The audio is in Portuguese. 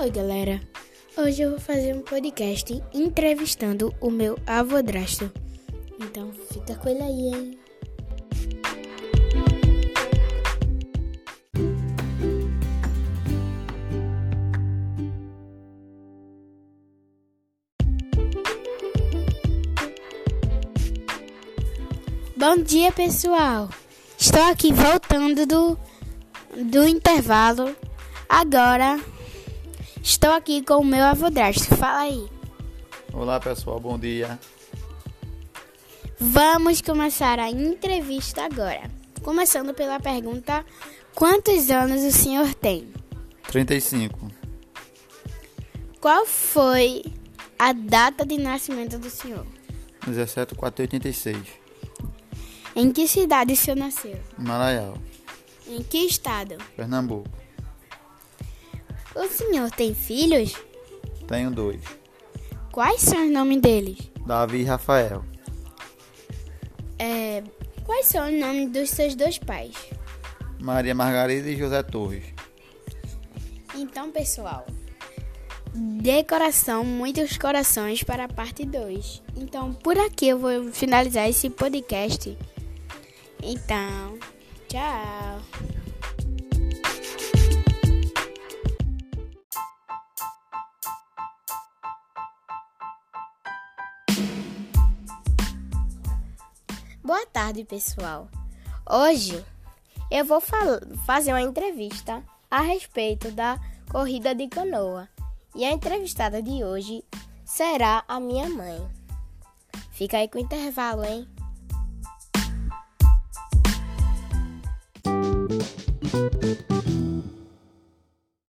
Oi, galera. Hoje eu vou fazer um podcast entrevistando o meu avodrasto. Então, fica com ele aí, hein? Bom dia, pessoal. Estou aqui voltando do, do intervalo. Agora estou aqui com o meu avodrasto. Fala aí. Olá pessoal, bom dia. Vamos começar a entrevista agora. Começando pela pergunta: Quantos anos o senhor tem? 35. Qual foi a data de nascimento do senhor? 17 4 86. Em que cidade o senhor nasceu? Maraial, Em que estado? Pernambuco. O senhor tem filhos? Tenho dois. Quais são os nomes deles? Davi e Rafael. É, quais são os nomes dos seus dois pais? Maria Margarida e José Torres. Então, pessoal, de coração, muitos corações para a parte 2. Então, por aqui eu vou finalizar esse podcast. Então, tchau. Boa tarde, pessoal. Hoje eu vou fazer uma entrevista a respeito da corrida de canoa. E a entrevistada de hoje será a minha mãe. Fica aí com o intervalo, hein?